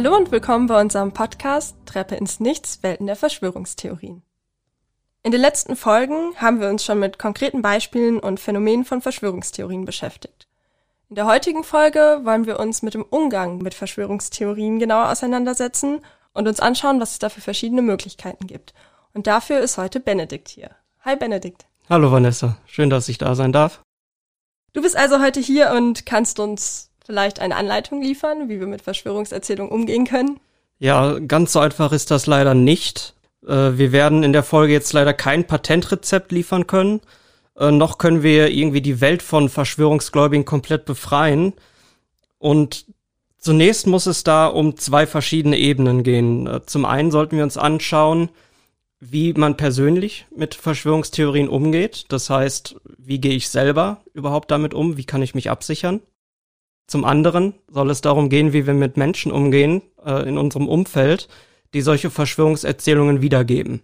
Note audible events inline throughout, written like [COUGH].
Hallo und willkommen bei unserem Podcast Treppe ins Nichts, Welten der Verschwörungstheorien. In den letzten Folgen haben wir uns schon mit konkreten Beispielen und Phänomenen von Verschwörungstheorien beschäftigt. In der heutigen Folge wollen wir uns mit dem Umgang mit Verschwörungstheorien genauer auseinandersetzen und uns anschauen, was es da für verschiedene Möglichkeiten gibt. Und dafür ist heute Benedikt hier. Hi Benedikt. Hallo Vanessa, schön, dass ich da sein darf. Du bist also heute hier und kannst uns vielleicht eine Anleitung liefern, wie wir mit Verschwörungserzählungen umgehen können? Ja, ganz so einfach ist das leider nicht. Äh, wir werden in der Folge jetzt leider kein Patentrezept liefern können. Äh, noch können wir irgendwie die Welt von Verschwörungsgläubigen komplett befreien. Und zunächst muss es da um zwei verschiedene Ebenen gehen. Äh, zum einen sollten wir uns anschauen, wie man persönlich mit Verschwörungstheorien umgeht. Das heißt, wie gehe ich selber überhaupt damit um? Wie kann ich mich absichern? Zum anderen soll es darum gehen, wie wir mit Menschen umgehen äh, in unserem Umfeld, die solche Verschwörungserzählungen wiedergeben.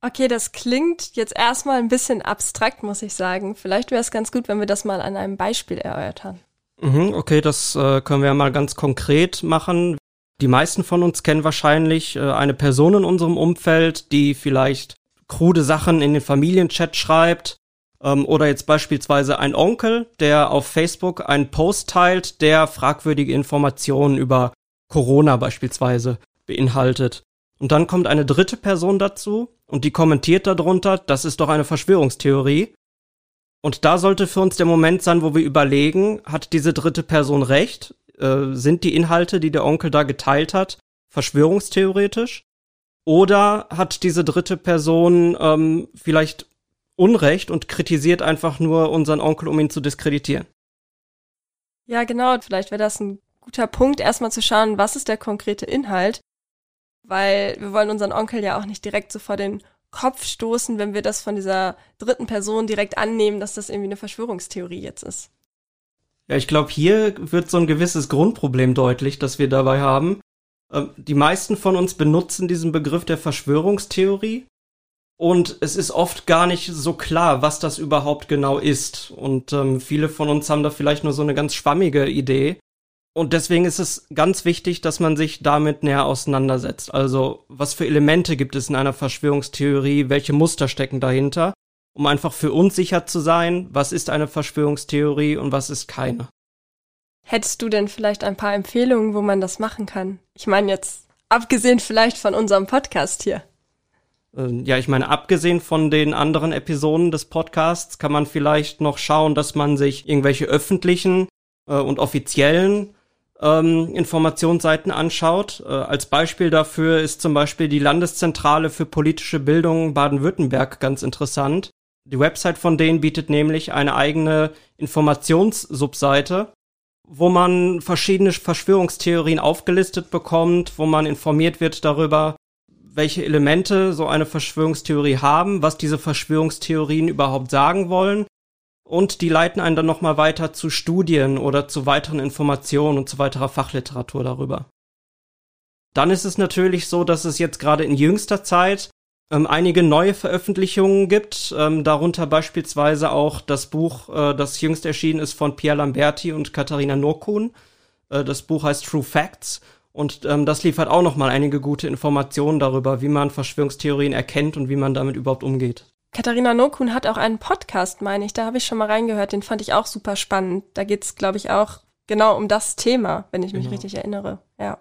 Okay, das klingt jetzt erstmal ein bisschen abstrakt, muss ich sagen. Vielleicht wäre es ganz gut, wenn wir das mal an einem Beispiel erörtern. Mhm, okay, das äh, können wir ja mal ganz konkret machen. Die meisten von uns kennen wahrscheinlich äh, eine Person in unserem Umfeld, die vielleicht krude Sachen in den Familienchat schreibt. Ähm, oder jetzt beispielsweise ein Onkel, der auf Facebook einen Post teilt, der fragwürdige Informationen über Corona beispielsweise beinhaltet. Und dann kommt eine dritte Person dazu und die kommentiert darunter, das ist doch eine Verschwörungstheorie. Und da sollte für uns der Moment sein, wo wir überlegen, hat diese dritte Person recht? Äh, sind die Inhalte, die der Onkel da geteilt hat, verschwörungstheoretisch? Oder hat diese dritte Person ähm, vielleicht Unrecht und kritisiert einfach nur unseren Onkel, um ihn zu diskreditieren? Ja, genau. Vielleicht wäre das ein guter Punkt, erstmal zu schauen, was ist der konkrete Inhalt. Weil wir wollen unseren Onkel ja auch nicht direkt so vor den Kopf stoßen, wenn wir das von dieser dritten Person direkt annehmen, dass das irgendwie eine Verschwörungstheorie jetzt ist. Ja, ich glaube, hier wird so ein gewisses Grundproblem deutlich, das wir dabei haben. Ähm, die meisten von uns benutzen diesen Begriff der Verschwörungstheorie und es ist oft gar nicht so klar, was das überhaupt genau ist. Und ähm, viele von uns haben da vielleicht nur so eine ganz schwammige Idee. Und deswegen ist es ganz wichtig, dass man sich damit näher auseinandersetzt. Also, was für Elemente gibt es in einer Verschwörungstheorie? Welche Muster stecken dahinter? um einfach für uns sicher zu sein, was ist eine Verschwörungstheorie und was ist keine. Hättest du denn vielleicht ein paar Empfehlungen, wo man das machen kann? Ich meine jetzt, abgesehen vielleicht von unserem Podcast hier. Ähm, ja, ich meine, abgesehen von den anderen Episoden des Podcasts kann man vielleicht noch schauen, dass man sich irgendwelche öffentlichen äh, und offiziellen ähm, Informationsseiten anschaut. Äh, als Beispiel dafür ist zum Beispiel die Landeszentrale für politische Bildung Baden-Württemberg ganz interessant. Die Website von denen bietet nämlich eine eigene Informationssubseite, wo man verschiedene Verschwörungstheorien aufgelistet bekommt, wo man informiert wird darüber, welche Elemente so eine Verschwörungstheorie haben, was diese Verschwörungstheorien überhaupt sagen wollen. Und die leiten einen dann nochmal weiter zu Studien oder zu weiteren Informationen und zu weiterer Fachliteratur darüber. Dann ist es natürlich so, dass es jetzt gerade in jüngster Zeit ähm, einige neue Veröffentlichungen gibt, ähm, darunter beispielsweise auch das Buch, äh, das jüngst erschienen ist von Pierre Lamberti und Katharina Norkun. Äh, das Buch heißt True Facts und ähm, das liefert auch noch mal einige gute Informationen darüber, wie man Verschwörungstheorien erkennt und wie man damit überhaupt umgeht. Katharina Nokun hat auch einen Podcast, meine ich. Da habe ich schon mal reingehört. Den fand ich auch super spannend. Da geht's, glaube ich, auch genau um das Thema, wenn ich mich genau. richtig erinnere. Ja.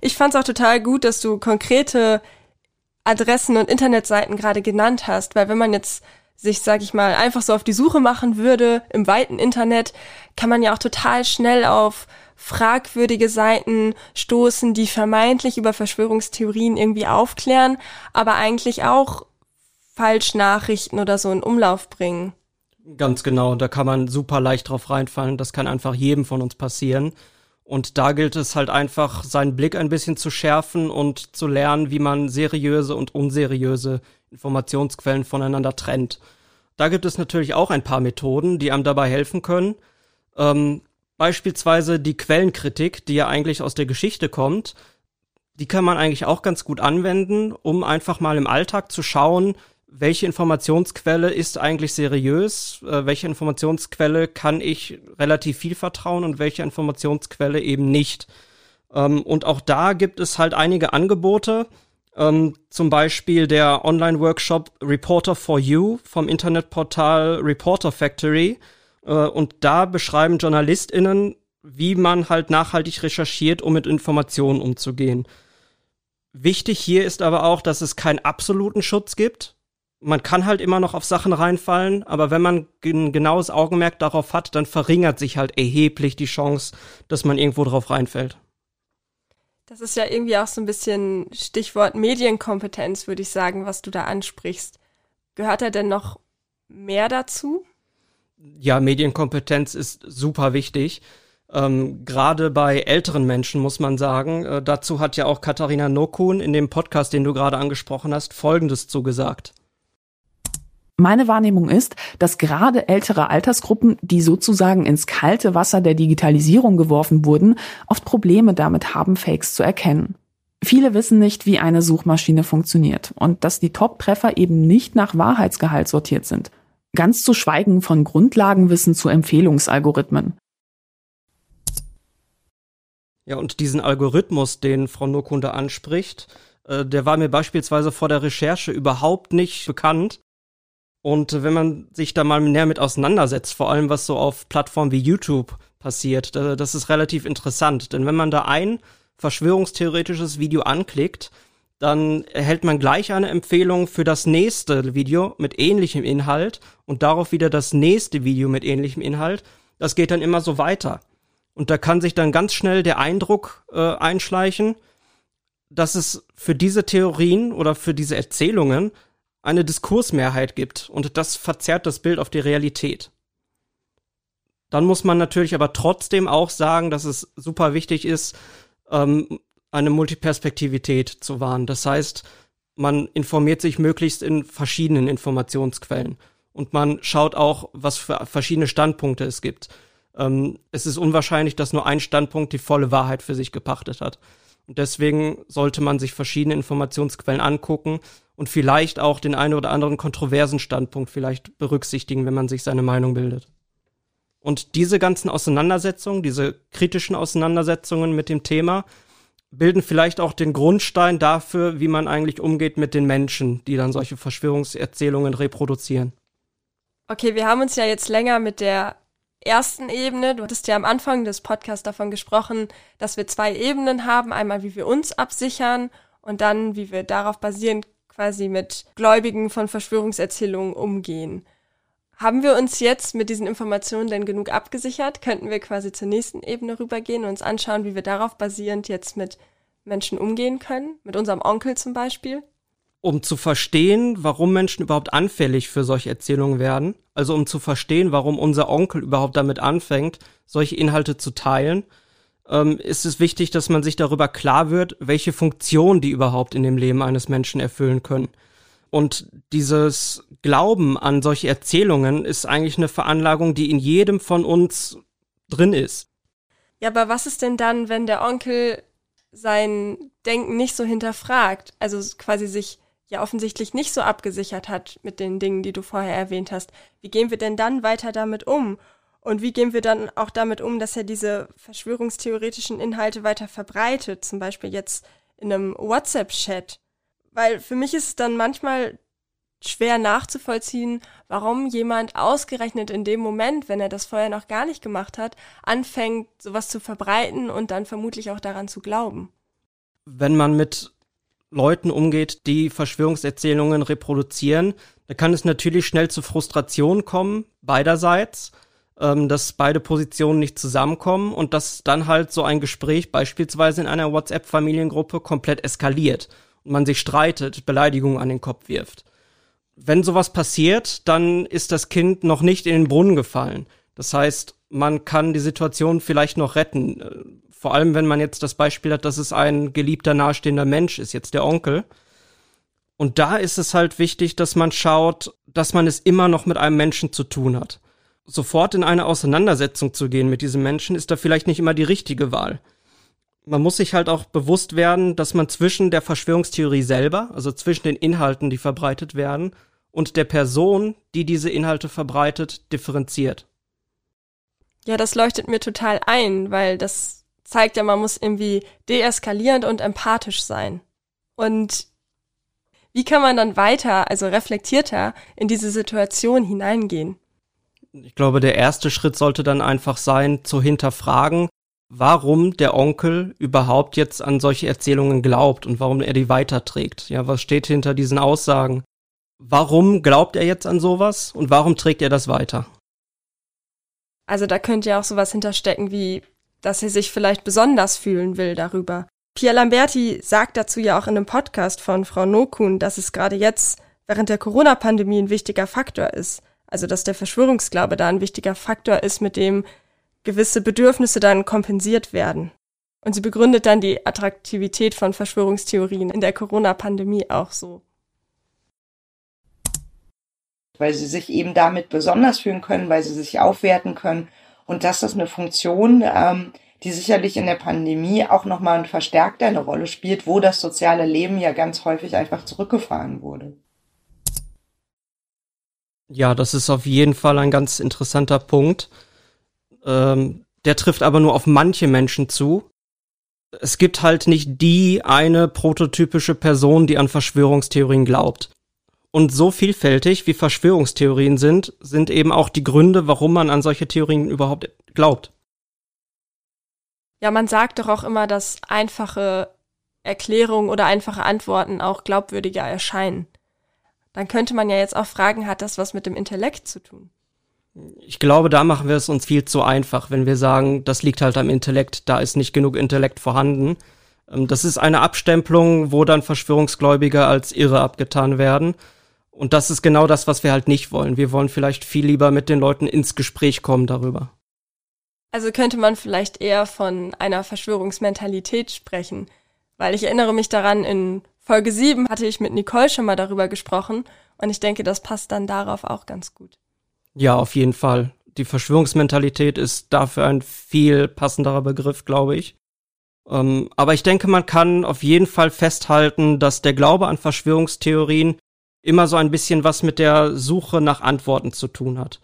Ich fand es auch total gut, dass du konkrete Adressen und Internetseiten gerade genannt hast, weil wenn man jetzt sich, sag ich mal, einfach so auf die Suche machen würde im weiten Internet, kann man ja auch total schnell auf fragwürdige Seiten stoßen, die vermeintlich über Verschwörungstheorien irgendwie aufklären, aber eigentlich auch Falschnachrichten oder so in Umlauf bringen. Ganz genau, da kann man super leicht drauf reinfallen. Das kann einfach jedem von uns passieren. Und da gilt es halt einfach, seinen Blick ein bisschen zu schärfen und zu lernen, wie man seriöse und unseriöse Informationsquellen voneinander trennt. Da gibt es natürlich auch ein paar Methoden, die einem dabei helfen können. Ähm, beispielsweise die Quellenkritik, die ja eigentlich aus der Geschichte kommt. Die kann man eigentlich auch ganz gut anwenden, um einfach mal im Alltag zu schauen, welche Informationsquelle ist eigentlich seriös, äh, welche Informationsquelle kann ich relativ viel vertrauen und welche Informationsquelle eben nicht. Ähm, und auch da gibt es halt einige Angebote. Ähm, zum Beispiel der Online-Workshop Reporter for You vom Internetportal Reporter Factory. Äh, und da beschreiben JournalistInnen, wie man halt nachhaltig recherchiert, um mit Informationen umzugehen. Wichtig hier ist aber auch, dass es keinen absoluten Schutz gibt. Man kann halt immer noch auf Sachen reinfallen, aber wenn man ein genaues Augenmerk darauf hat, dann verringert sich halt erheblich die Chance, dass man irgendwo drauf reinfällt. Das ist ja irgendwie auch so ein bisschen Stichwort Medienkompetenz, würde ich sagen, was du da ansprichst. Gehört da denn noch mehr dazu? Ja, Medienkompetenz ist super wichtig. Ähm, Gerade bei älteren Menschen muss man sagen. Äh, dazu hat ja auch Katharina Nokun in dem Podcast, den du gerade angesprochen hast, Folgendes zugesagt. Meine Wahrnehmung ist, dass gerade ältere Altersgruppen, die sozusagen ins kalte Wasser der Digitalisierung geworfen wurden, oft Probleme damit haben, Fakes zu erkennen. Viele wissen nicht, wie eine Suchmaschine funktioniert und dass die Top-Treffer eben nicht nach Wahrheitsgehalt sortiert sind. Ganz zu schweigen von Grundlagenwissen zu Empfehlungsalgorithmen. Ja, und diesen Algorithmus, den Frau Nokunde anspricht, äh, der war mir beispielsweise vor der Recherche überhaupt nicht bekannt. Und wenn man sich da mal näher mit auseinandersetzt, vor allem was so auf Plattformen wie YouTube passiert, das ist relativ interessant. Denn wenn man da ein verschwörungstheoretisches Video anklickt, dann erhält man gleich eine Empfehlung für das nächste Video mit ähnlichem Inhalt und darauf wieder das nächste Video mit ähnlichem Inhalt. Das geht dann immer so weiter. Und da kann sich dann ganz schnell der Eindruck äh, einschleichen, dass es für diese Theorien oder für diese Erzählungen eine Diskursmehrheit gibt und das verzerrt das Bild auf die Realität. Dann muss man natürlich aber trotzdem auch sagen, dass es super wichtig ist, ähm, eine Multiperspektivität zu wahren. Das heißt, man informiert sich möglichst in verschiedenen Informationsquellen und man schaut auch, was für verschiedene Standpunkte es gibt. Ähm, es ist unwahrscheinlich, dass nur ein Standpunkt die volle Wahrheit für sich gepachtet hat. Und deswegen sollte man sich verschiedene Informationsquellen angucken und vielleicht auch den einen oder anderen kontroversen Standpunkt vielleicht berücksichtigen, wenn man sich seine Meinung bildet. Und diese ganzen Auseinandersetzungen, diese kritischen Auseinandersetzungen mit dem Thema, bilden vielleicht auch den Grundstein dafür, wie man eigentlich umgeht mit den Menschen, die dann solche Verschwörungserzählungen reproduzieren. Okay, wir haben uns ja jetzt länger mit der ersten Ebene, du hattest ja am Anfang des Podcasts davon gesprochen, dass wir zwei Ebenen haben, einmal wie wir uns absichern und dann wie wir darauf basierend quasi mit Gläubigen von Verschwörungserzählungen umgehen. Haben wir uns jetzt mit diesen Informationen denn genug abgesichert? Könnten wir quasi zur nächsten Ebene rübergehen und uns anschauen, wie wir darauf basierend jetzt mit Menschen umgehen können? Mit unserem Onkel zum Beispiel? Um zu verstehen, warum Menschen überhaupt anfällig für solche Erzählungen werden, also um zu verstehen, warum unser Onkel überhaupt damit anfängt, solche Inhalte zu teilen, ähm, ist es wichtig, dass man sich darüber klar wird, welche Funktion die überhaupt in dem Leben eines Menschen erfüllen können. Und dieses Glauben an solche Erzählungen ist eigentlich eine Veranlagung, die in jedem von uns drin ist. Ja, aber was ist denn dann, wenn der Onkel sein Denken nicht so hinterfragt, also quasi sich ja offensichtlich nicht so abgesichert hat mit den Dingen, die du vorher erwähnt hast? Wie gehen wir denn dann weiter damit um? Und wie gehen wir dann auch damit um, dass er diese verschwörungstheoretischen Inhalte weiter verbreitet, zum Beispiel jetzt in einem WhatsApp-Chat? Weil für mich ist es dann manchmal schwer nachzuvollziehen, warum jemand ausgerechnet in dem Moment, wenn er das vorher noch gar nicht gemacht hat, anfängt, sowas zu verbreiten und dann vermutlich auch daran zu glauben. Wenn man mit Leuten umgeht, die Verschwörungserzählungen reproduzieren, da kann es natürlich schnell zu Frustration kommen, beiderseits ähm, dass beide Positionen nicht zusammenkommen und dass dann halt so ein Gespräch beispielsweise in einer WhatsApp-Familiengruppe komplett eskaliert und man sich streitet, Beleidigungen an den Kopf wirft. Wenn sowas passiert, dann ist das Kind noch nicht in den Brunnen gefallen. Das heißt, man kann die Situation vielleicht noch retten. Äh, vor allem, wenn man jetzt das Beispiel hat, dass es ein geliebter, nahestehender Mensch ist, jetzt der Onkel. Und da ist es halt wichtig, dass man schaut, dass man es immer noch mit einem Menschen zu tun hat sofort in eine Auseinandersetzung zu gehen mit diesem Menschen, ist da vielleicht nicht immer die richtige Wahl. Man muss sich halt auch bewusst werden, dass man zwischen der Verschwörungstheorie selber, also zwischen den Inhalten, die verbreitet werden, und der Person, die diese Inhalte verbreitet, differenziert. Ja, das leuchtet mir total ein, weil das zeigt ja, man muss irgendwie deeskalierend und empathisch sein. Und wie kann man dann weiter, also reflektierter in diese Situation hineingehen? Ich glaube, der erste Schritt sollte dann einfach sein, zu hinterfragen, warum der Onkel überhaupt jetzt an solche Erzählungen glaubt und warum er die weiterträgt. Ja, was steht hinter diesen Aussagen? Warum glaubt er jetzt an sowas und warum trägt er das weiter? Also da könnte ja auch sowas hinterstecken wie, dass er sich vielleicht besonders fühlen will darüber. Pierre Lamberti sagt dazu ja auch in einem Podcast von Frau Nokun, dass es gerade jetzt während der Corona-Pandemie ein wichtiger Faktor ist. Also dass der Verschwörungsglaube da ein wichtiger Faktor ist, mit dem gewisse Bedürfnisse dann kompensiert werden. Und sie begründet dann die Attraktivität von Verschwörungstheorien in der Corona-Pandemie auch so. Weil sie sich eben damit besonders fühlen können, weil sie sich aufwerten können. Und das eine Funktion, ähm, die sicherlich in der Pandemie auch nochmal verstärkt eine Rolle spielt, wo das soziale Leben ja ganz häufig einfach zurückgefahren wurde. Ja, das ist auf jeden Fall ein ganz interessanter Punkt. Ähm, der trifft aber nur auf manche Menschen zu. Es gibt halt nicht die eine prototypische Person, die an Verschwörungstheorien glaubt. Und so vielfältig wie Verschwörungstheorien sind, sind eben auch die Gründe, warum man an solche Theorien überhaupt glaubt. Ja, man sagt doch auch immer, dass einfache Erklärungen oder einfache Antworten auch glaubwürdiger erscheinen. Dann könnte man ja jetzt auch fragen, hat das was mit dem Intellekt zu tun? Ich glaube, da machen wir es uns viel zu einfach, wenn wir sagen, das liegt halt am Intellekt, da ist nicht genug Intellekt vorhanden. Ähm, das ist eine Abstempelung, wo dann Verschwörungsgläubige als irre abgetan werden. Und das ist genau das, was wir halt nicht wollen. Wir wollen vielleicht viel lieber mit den Leuten ins Gespräch kommen darüber. Also könnte man vielleicht eher von einer Verschwörungsmentalität sprechen, weil ich erinnere mich daran, in Folge 7 hatte ich mit Nicole schon mal darüber gesprochen und ich denke, das passt dann darauf auch ganz gut. Ja, auf jeden Fall. Die Verschwörungsmentalität ist dafür ein viel passenderer Begriff, glaube ich. Ähm, aber ich denke, man kann auf jeden Fall festhalten, dass der Glaube an Verschwörungstheorien immer so ein bisschen was mit der Suche nach Antworten zu tun hat.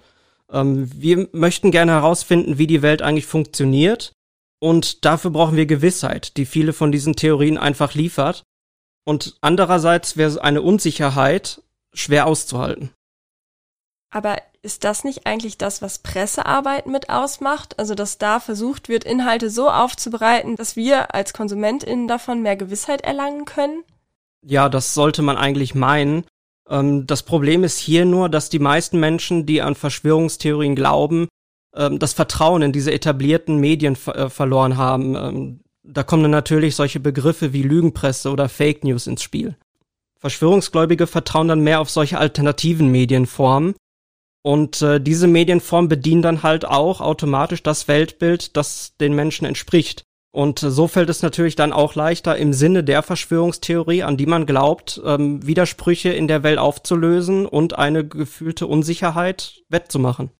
Ähm, wir möchten gerne herausfinden, wie die Welt eigentlich funktioniert. Und dafür brauchen wir Gewissheit, die viele von diesen Theorien einfach liefert. Und andererseits wäre eine Unsicherheit schwer auszuhalten. Aber ist das nicht eigentlich das, was Pressearbeit mit ausmacht? Also, dass da versucht wird, Inhalte so aufzubereiten, dass wir als KonsumentInnen davon mehr Gewissheit erlangen können? Ja, das sollte man eigentlich meinen. Ähm, das Problem ist hier nur, dass die meisten Menschen, die an Verschwörungstheorien glauben, ähm, das Vertrauen in diese etablierten Medien äh, verloren haben. Ähm, da kommen dann natürlich solche Begriffe wie Lügenpresse oder Fake News ins Spiel. Verschwörungsgläubige vertrauen dann mehr auf solche alternativen Medienformen, und äh, diese Medienform bedient dann halt auch automatisch das Weltbild, das den Menschen entspricht. Und äh, so fällt es natürlich dann auch leichter, im Sinne der Verschwörungstheorie, an die man glaubt, ähm, Widersprüche in der Welt aufzulösen und eine gefühlte Unsicherheit wettzumachen.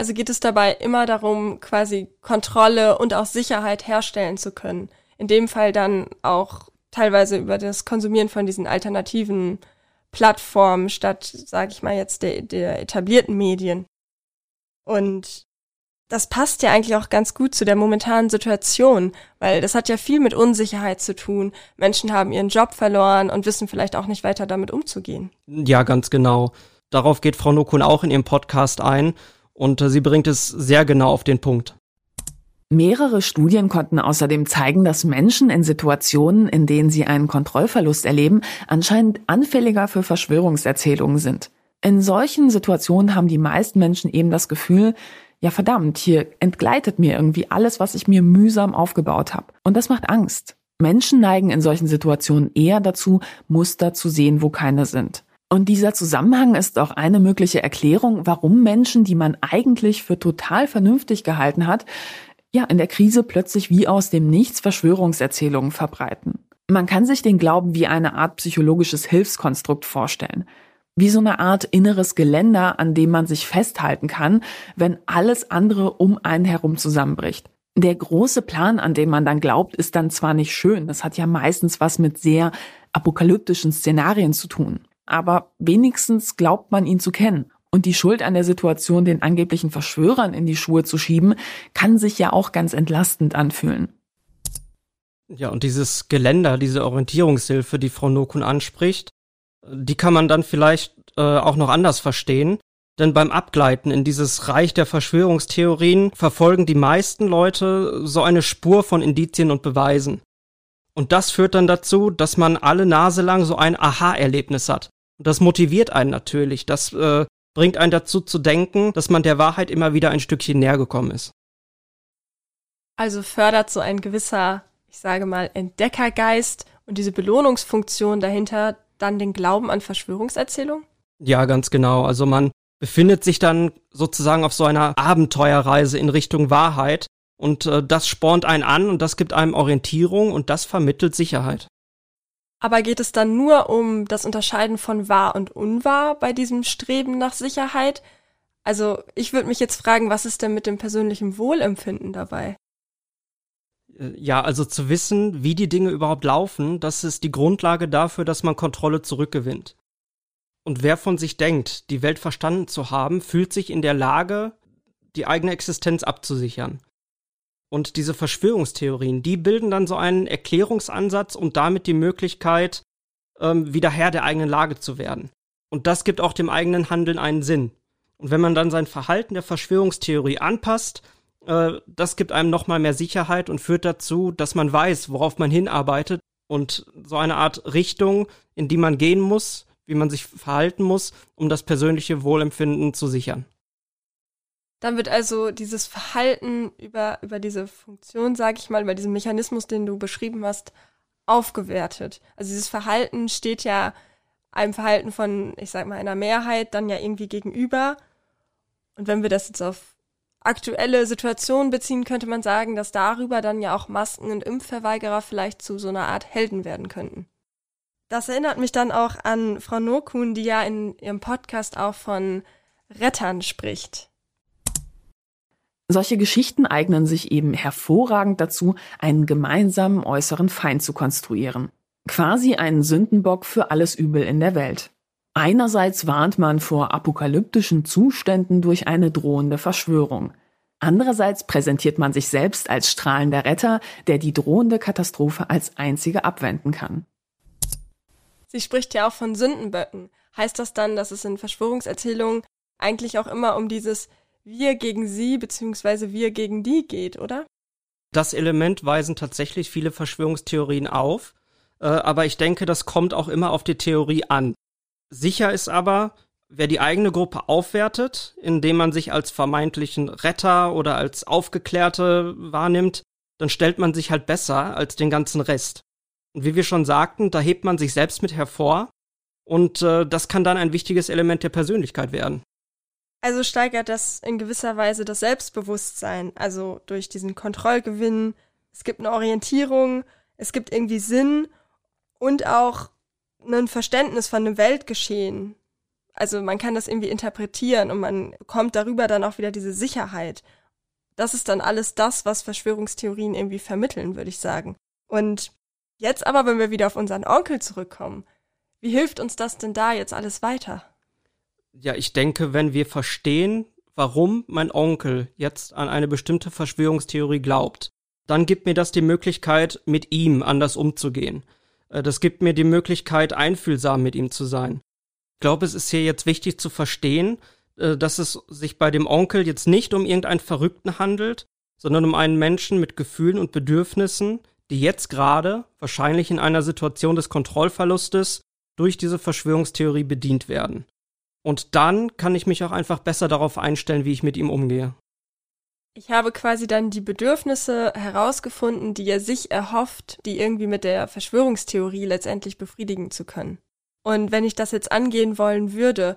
Also geht es dabei immer darum, quasi Kontrolle und auch Sicherheit herstellen zu können. In dem Fall dann auch teilweise über das Konsumieren von diesen alternativen Plattformen statt, sage ich mal jetzt, der, der etablierten Medien. Und das passt ja eigentlich auch ganz gut zu der momentanen Situation, weil das hat ja viel mit Unsicherheit zu tun. Menschen haben ihren Job verloren und wissen vielleicht auch nicht weiter damit umzugehen. Ja, ganz genau. Darauf geht Frau Nokun auch in ihrem Podcast ein und sie bringt es sehr genau auf den Punkt. Mehrere Studien konnten außerdem zeigen, dass Menschen in Situationen, in denen sie einen Kontrollverlust erleben, anscheinend anfälliger für Verschwörungserzählungen sind. In solchen Situationen haben die meisten Menschen eben das Gefühl, ja verdammt, hier entgleitet mir irgendwie alles, was ich mir mühsam aufgebaut habe. Und das macht Angst. Menschen neigen in solchen Situationen eher dazu, Muster zu sehen, wo keine sind. Und dieser Zusammenhang ist auch eine mögliche Erklärung, warum Menschen, die man eigentlich für total vernünftig gehalten hat, ja, in der Krise plötzlich wie aus dem Nichts Verschwörungserzählungen verbreiten. Man kann sich den Glauben wie eine Art psychologisches Hilfskonstrukt vorstellen. Wie so eine Art inneres Geländer, an dem man sich festhalten kann, wenn alles andere um einen herum zusammenbricht. Der große Plan, an den man dann glaubt, ist dann zwar nicht schön, das hat ja meistens was mit sehr apokalyptischen Szenarien zu tun, aber wenigstens glaubt man ihn zu kennen Und die Schuld an der Situation den angeblichen Verschwörern in die Schuhe zu schieben, kann sich ja auch ganz entlastend anfühlen. Ja, und dieses Geländer, diese Orientierungshilfe, die Frau Nokun anspricht, die kann man dann vielleicht äh, auch noch anders verstehen. Denn beim Abgleiten in dieses Reich der Verschwörungstheorien verfolgen die meisten Leute so eine Spur von Indizien und Beweisen. Und das führt dann dazu, dass man alle Nase lang so ein Aha-Erlebnis hat. Und das motiviert einen natürlich. Das äh, bringt einen dazu zu denken, dass man der Wahrheit immer wieder ein Stückchen näher gekommen ist. Also fördert so ein gewisser, ich sage mal, Entdeckergeist und diese Belohnungsfunktion dahinter dann den Glauben an Verschwörungserzählungen? Ja, ganz genau. Also man befindet sich dann sozusagen auf so einer Abenteuerreise in Richtung Wahrheit und äh, das spornt einen an und das gibt einem Orientierung und das vermittelt Sicherheit. Aber geht es dann nur um das Unterscheiden von wahr und unwahr bei diesem Streben nach Sicherheit? Also ich würde mich jetzt fragen, was ist denn mit dem persönlichen Wohlempfinden dabei? Äh, ja, also zu wissen, wie die Dinge überhaupt laufen, das ist die Grundlage dafür, dass man Kontrolle zurückgewinnt. Und wer von sich denkt, die Welt verstanden zu haben, fühlt sich in der Lage, die eigene Existenz abzusichern. Und diese Verschwörungstheorien, die bilden dann so einen Erklärungsansatz und damit die Möglichkeit, ähm, wieder Herr der eigenen Lage zu werden. Und das gibt auch dem eigenen Handeln einen Sinn. Und wenn man dann sein Verhalten der Verschwörungstheorie anpasst, äh, das gibt einem nochmal mehr Sicherheit und führt dazu, dass man weiß, worauf man hinarbeitet und so eine Art Richtung, in die man gehen muss, wie man sich verhalten muss, um das persönliche Wohlempfinden zu sichern. Dann wird also dieses Verhalten über, über diese Funktion, sag ich mal, über diesen Mechanismus, den du beschrieben hast, aufgewertet. Also dieses Verhalten steht ja einem Verhalten von, ich sag mal, einer Mehrheit dann ja irgendwie gegenüber. Und wenn wir das jetzt auf aktuelle Situationen beziehen, könnte man sagen, dass darüber dann ja auch Masken- und Impfverweigerer vielleicht zu so einer Art Helden werden könnten. Das erinnert mich dann auch an Frau Nokun, die ja in ihrem Podcast auch von Rettern spricht. Solche Geschichten eignen sich eben hervorragend dazu, einen gemeinsamen äußeren Feind zu konstruieren. Quasi einen Sündenbock für alles Übel in der Welt. Einerseits warnt man vor apokalyptischen Zuständen durch eine drohende Verschwörung. Andererseits präsentiert man sich selbst als strahlender Retter, der die drohende Katastrophe als einzige abwenden kann. Sie spricht ja auch von Sündenböcken. Heißt das dann, dass es in Verschwörungserzählungen eigentlich auch immer um dieses Wir gegen sie bzw. wir gegen die geht, oder? Das Element weisen tatsächlich viele Verschwörungstheorien auf, äh, aber ich denke, das kommt auch immer auf die Theorie an. Sicher ist aber, wer die eigene Gruppe aufwertet, indem man sich als vermeintlichen Retter oder als Aufgeklärte wahrnimmt, dann stellt man sich halt besser als den ganzen Rest. Und wie wir schon sagten, da hebt man sich selbst mit hervor und äh, das kann dann ein wichtiges Element der Persönlichkeit werden. Also steigert das in gewisser Weise das Selbstbewusstsein, also durch diesen Kontrollgewinn. Es gibt eine Orientierung, es gibt irgendwie Sinn und auch ein Verständnis von dem Weltgeschehen. Also man kann das irgendwie interpretieren und man bekommt darüber dann auch wieder diese Sicherheit. Das ist dann alles das, was Verschwörungstheorien irgendwie vermitteln, würde ich sagen. Und jetzt aber, wenn wir wieder auf unseren Onkel zurückkommen, wie hilft uns das denn da jetzt alles weiter? Ja, ich denke, wenn wir verstehen, warum mein Onkel jetzt an eine bestimmte Verschwörungstheorie glaubt, dann gibt mir das die Möglichkeit, mit ihm anders umzugehen. Äh, das gibt mir die Möglichkeit, einfühlsam mit ihm zu sein. Ich glaube, es ist hier jetzt wichtig zu verstehen, äh, dass es sich bei dem Onkel jetzt nicht um irgendeinen Verrückten handelt, sondern um einen Menschen mit Gefühlen und Bedürfnissen, die jetzt gerade, wahrscheinlich in einer Situation des Kontrollverlustes, durch diese Verschwörungstheorie bedient werden. Und dann kann ich mich auch einfach besser darauf einstellen, wie ich mit ihm umgehe. Ich habe quasi dann die Bedürfnisse herausgefunden, die er sich erhofft, die irgendwie mit der Verschwörungstheorie letztendlich befriedigen zu können. Und wenn ich das jetzt angehen wollen würde,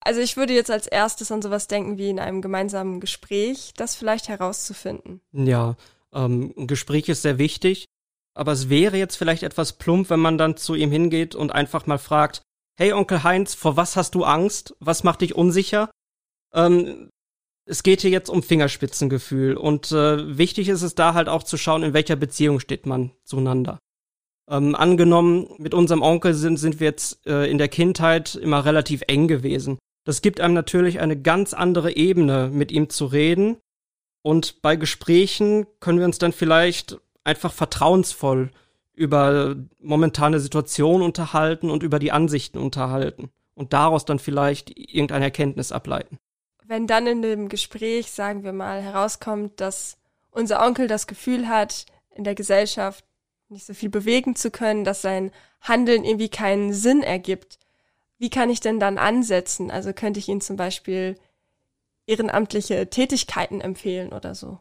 also ich würde jetzt als erstes an sowas denken wie in einem gemeinsamen Gespräch, das vielleicht herauszufinden. Ja, ähm, ein Gespräch ist sehr wichtig, aber es wäre jetzt vielleicht etwas plump, wenn man dann zu ihm hingeht und einfach mal fragt, hey Onkel Heinz, vor was hast du Angst? Was macht dich unsicher? Ähm, es geht hier jetzt um Fingerspitzengefühl und äh, wichtig ist es da halt auch zu schauen, in welcher Beziehung steht man zueinander. Ähm, angenommen, mit unserem Onkel sind, sind wir jetzt äh, in der Kindheit immer relativ eng gewesen. Das gibt einem natürlich eine ganz andere Ebene, mit ihm zu reden. Und bei Gesprächen können wir uns dann vielleicht einfach vertrauensvoll über momentane Situation unterhalten und über die Ansichten unterhalten und daraus dann vielleicht irgendeine Erkenntnis ableiten. Wenn dann in dem Gespräch, sagen wir mal, herauskommt, dass unser Onkel das Gefühl hat, in der Gesellschaft nicht so viel bewegen zu können, dass sein Handeln irgendwie keinen Sinn ergibt, wie kann ich denn dann ansetzen? Also könnte ich Ihnen zum Beispiel ehrenamtliche Tätigkeiten empfehlen oder so?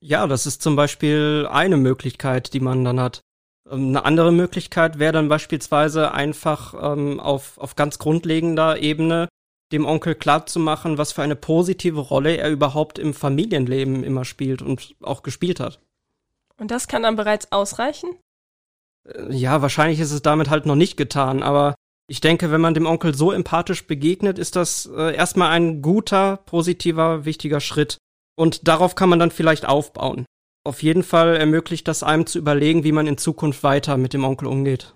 Ja, das ist zum Beispiel eine Möglichkeit, die man dann hat. Ähm, eine andere Möglichkeit wäre dann beispielsweise einfach ähm, auf, auf ganz grundlegender Ebene dem Onkel klarzumachen, was für eine positive Rolle er überhaupt im Familienleben immer spielt und auch gespielt hat. Und das kann dann bereits ausreichen? Äh, ja, wahrscheinlich ist es damit halt noch nicht getan, aber ich denke, wenn man dem Onkel so empathisch begegnet, ist das äh, erstmal ein guter, positiver, wichtiger Schritt. Und darauf kann man dann vielleicht aufbauen. Auf jeden Fall ermöglicht das einem zu überlegen, wie man in Zukunft weiter mit dem Onkel umgeht.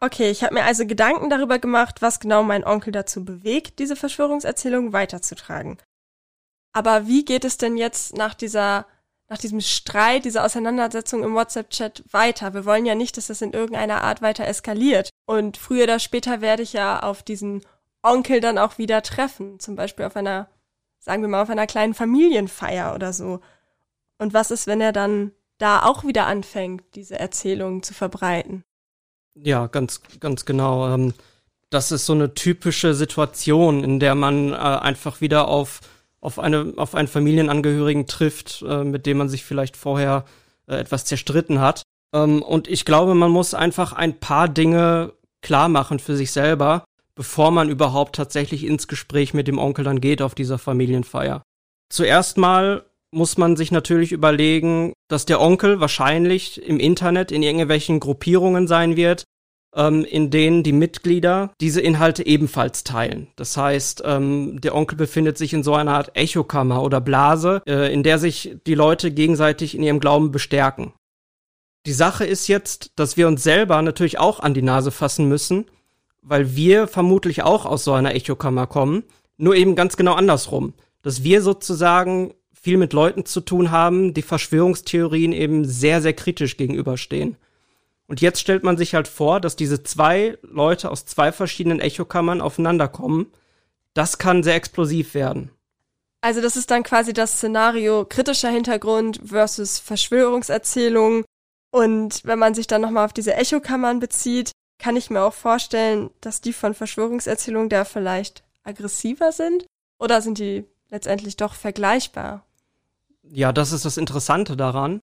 Okay, ich habe mir also Gedanken darüber gemacht, was genau mein Onkel dazu bewegt, diese Verschwörungserzählung weiterzutragen. Aber wie geht es denn jetzt nach dieser, nach diesem Streit, dieser Auseinandersetzung im WhatsApp-Chat weiter? Wir wollen ja nicht, dass das in irgendeiner Art weiter eskaliert. Und früher oder später werde ich ja auf diesen Onkel dann auch wieder treffen. Zum Beispiel auf einer, sagen wir mal, auf einer kleinen Familienfeier oder so. Und was ist, wenn er dann da auch wieder anfängt, diese Erzählungen zu verbreiten? Ja, ganz, ganz genau. Ähm, das ist so eine typische Situation, in der man äh, einfach wieder auf, auf, eine, auf einen Familienangehörigen trifft, äh, mit dem man sich vielleicht vorher äh, etwas zerstritten hat. Ähm, und ich glaube, man muss einfach ein paar Dinge klar machen für sich selber, bevor man überhaupt tatsächlich ins Gespräch mit dem Onkel dann geht auf dieser Familienfeier. Zuerst mal muss man sich natürlich überlegen, dass der Onkel wahrscheinlich im Internet in irgendwelchen Gruppierungen sein wird, ähm, in denen die Mitglieder diese Inhalte ebenfalls teilen. Das heißt, ähm, der Onkel befindet sich in so einer Art Echokammer oder Blase, äh, in der sich die Leute gegenseitig in ihrem Glauben bestärken. Die Sache ist jetzt, dass wir uns selber natürlich auch an die Nase fassen müssen, weil wir vermutlich auch aus so einer Echokammer kommen, nur eben ganz genau andersrum. Dass wir sozusagen viel mit Leuten zu tun haben, die Verschwörungstheorien eben sehr, sehr kritisch gegenüberstehen. Und jetzt stellt man sich halt vor, dass diese zwei Leute aus zwei verschiedenen Echokammern aufeinander kommen. Das kann sehr explosiv werden. Also das ist dann quasi das Szenario kritischer Hintergrund versus Verschwörungserzählung. Und wenn man sich dann nochmal auf diese Echokammern bezieht, kann ich mir auch vorstellen, dass die von Verschwörungserzählungen da vielleicht aggressiver sind? Oder sind die letztendlich doch vergleichbar? Ja, das ist das Interessante daran.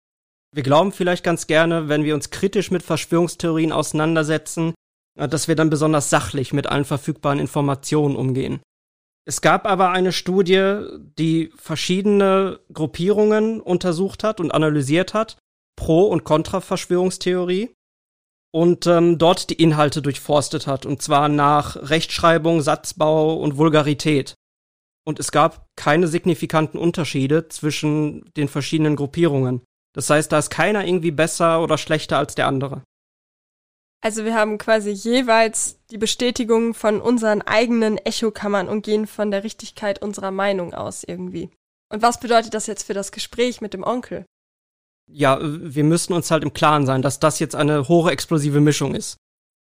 Wir glauben vielleicht ganz gerne, wenn wir uns kritisch mit Verschwörungstheorien auseinandersetzen, äh, dass wir dann besonders sachlich mit allen verfügbaren Informationen umgehen. Es gab aber eine Studie, die verschiedene Gruppierungen untersucht hat und analysiert hat, Pro- und Kontra-Verschwörungstheorie, und ähm, dort die Inhalte durchforstet hat, und zwar nach Rechtschreibung, Satzbau und Vulgarität und es gab keine signifikanten Unterschiede zwischen den verschiedenen Gruppierungen. Das heißt, da ist keiner irgendwie besser oder schlechter als der andere. Also wir haben quasi jeweils die Bestätigung von unseren eigenen Echokammern und gehen von der Richtigkeit unserer Meinung aus irgendwie. Und was bedeutet das jetzt für das Gespräch mit dem Onkel? Ja, wir müssen uns halt im Klaren sein, dass das jetzt eine hohe explosive Mischung ist.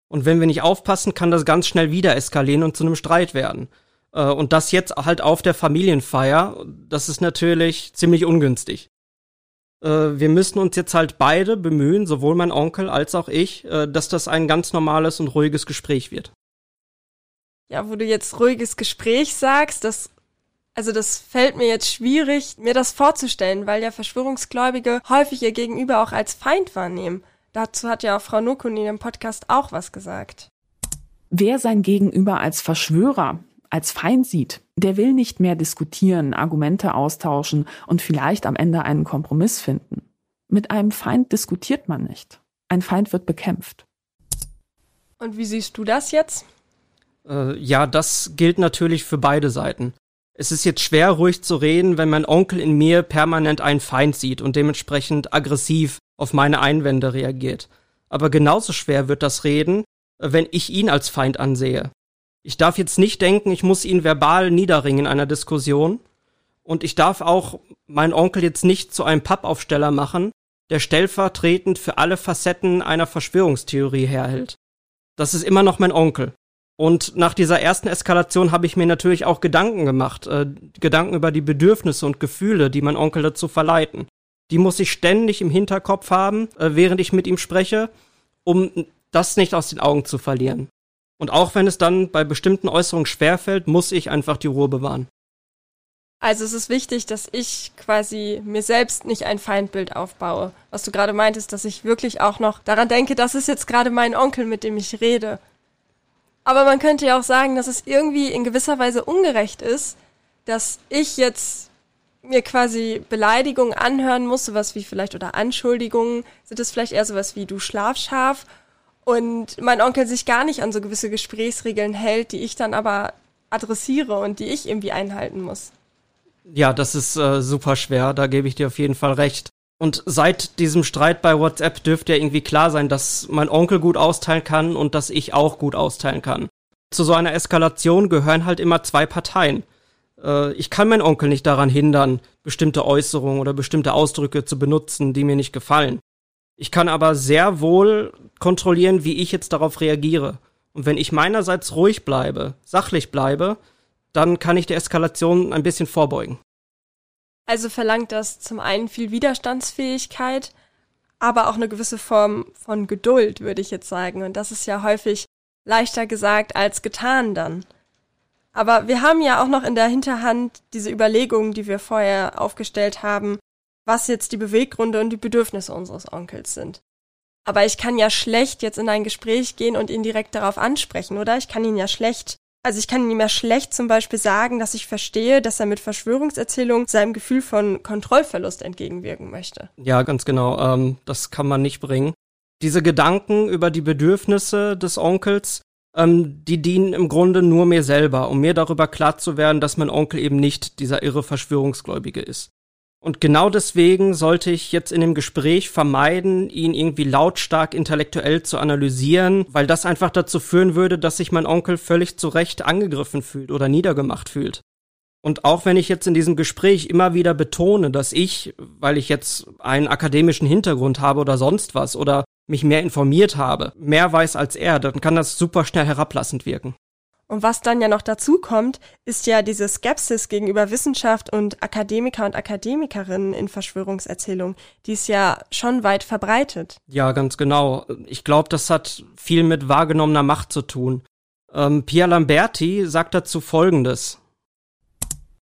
Und wenn wir nicht aufpassen, kann das ganz schnell wieder eskalieren und zu einem Streit werden. Äh, und das jetzt halt auf der Familienfeier, das ist natürlich ziemlich ungünstig. Äh, wir müssen uns jetzt halt beide bemühen, sowohl mein Onkel als auch ich, äh, dass das ein ganz normales und ruhiges Gespräch wird. Ja, wo du jetzt ruhiges Gespräch sagst, das also das fällt mir jetzt schwierig, mir das vorzustellen, weil ja Verschwörungsgläubige häufig ihr Gegenüber auch als Feind wahrnehmen. Dazu hat ja auch Frau Nukun in dem Podcast auch was gesagt. Wer sein Gegenüber als Verschwörer als Feind sieht, der will nicht mehr diskutieren, Argumente austauschen und vielleicht am Ende einen Kompromiss finden. Mit einem Feind diskutiert man nicht. Ein Feind wird bekämpft. Und wie siehst du das jetzt? Äh, ja, das gilt natürlich für beide Seiten. Es ist jetzt schwer, ruhig zu reden, wenn mein Onkel in mir permanent einen Feind sieht und dementsprechend aggressiv auf meine Einwände reagiert. Aber genauso schwer wird das Reden, wenn ich ihn als Feind ansehe Ich darf jetzt nicht denken, ich muss ihn verbal niederringen in einer Diskussion. Und ich darf auch meinen Onkel jetzt nicht zu einem Pappaufsteller machen, der stellvertretend für alle Facetten einer Verschwörungstheorie herhält. Das ist immer noch mein Onkel. Und nach dieser ersten Eskalation habe ich mir natürlich auch Gedanken gemacht, äh, Gedanken über die Bedürfnisse und Gefühle, die mein Onkel dazu verleiten. Die muss ich ständig im Hinterkopf haben, äh, während ich mit ihm spreche, um das nicht aus den Augen zu verlieren. Und auch wenn es dann bei bestimmten Äußerungen schwerfällt, muss ich einfach die Ruhe bewahren. Also es ist wichtig, dass ich quasi mir selbst nicht ein Feindbild aufbaue. Was du gerade meintest, dass ich wirklich auch noch daran denke, das ist jetzt gerade mein Onkel, mit dem ich rede. Aber man könnte ja auch sagen, dass es irgendwie in gewisser Weise ungerecht ist, dass ich jetzt mir quasi Beleidigungen anhören muss, sowas wie vielleicht oder Anschuldigungen, sind es vielleicht eher sowas wie du Schlafschaf und mein Onkel sich gar nicht an so gewisse Gesprächsregeln hält, die ich dann aber adressiere und die ich irgendwie einhalten muss. Ja, das ist äh, super schwer, da gebe ich dir auf jeden Fall recht. Und seit diesem Streit bei WhatsApp dürfte ja irgendwie klar sein, dass mein Onkel gut austeilen kann und dass ich auch gut austeilen kann. Zu so einer Eskalation gehören halt immer zwei Parteien. Äh, ich kann meinen Onkel nicht daran hindern, bestimmte Äußerungen oder bestimmte Ausdrücke zu benutzen, die mir nicht gefallen. Ich kann aber sehr wohl kontrollieren, wie ich jetzt darauf reagiere. Und wenn ich meinerseits ruhig bleibe, sachlich bleibe, dann kann ich der Eskalation ein bisschen vorbeugen. Also verlangt das zum einen viel Widerstandsfähigkeit, aber auch eine gewisse Form von Geduld, würde ich jetzt sagen. Und das ist ja häufig leichter gesagt als getan dann. Aber wir haben ja auch noch in der Hinterhand diese Überlegungen, die wir vorher aufgestellt haben, was jetzt die Beweggründe und die Bedürfnisse unseres Onkels sind. Aber ich kann ja schlecht jetzt in ein Gespräch gehen und ihn direkt darauf ansprechen, oder? Ich kann ihn ja schlecht also ich kann ihm ja schlecht zum Beispiel sagen, dass ich verstehe, dass er mit Verschwörungserzählungen seinem Gefühl von Kontrollverlust entgegenwirken möchte. Ja, ganz genau. Ähm, das kann man nicht bringen. Diese Gedanken über die Bedürfnisse des Onkels, ähm, die dienen im Grunde nur mir selber, um mir darüber klar zu werden, dass mein Onkel eben nicht dieser irre Verschwörungsgläubige ist. Und genau deswegen sollte ich jetzt in dem Gespräch vermeiden, ihn irgendwie lautstark intellektuell zu analysieren, weil das einfach dazu führen würde, dass sich mein Onkel völlig zu Recht angegriffen fühlt oder niedergemacht fühlt. Und auch wenn ich jetzt in diesem Gespräch immer wieder betone, dass ich, weil ich jetzt einen akademischen Hintergrund habe oder sonst was oder mich mehr informiert habe, mehr weiß als er, dann kann das super schnell herablassend wirken. Und was dann ja noch dazu kommt, ist ja diese Skepsis gegenüber Wissenschaft und Akademiker und Akademikerinnen in Verschwörungserzählungen, die ist ja schon weit verbreitet. Ja, ganz genau. Ich glaube, das hat viel mit wahrgenommener Macht zu tun. Ähm, Pia Lamberti sagt dazu Folgendes.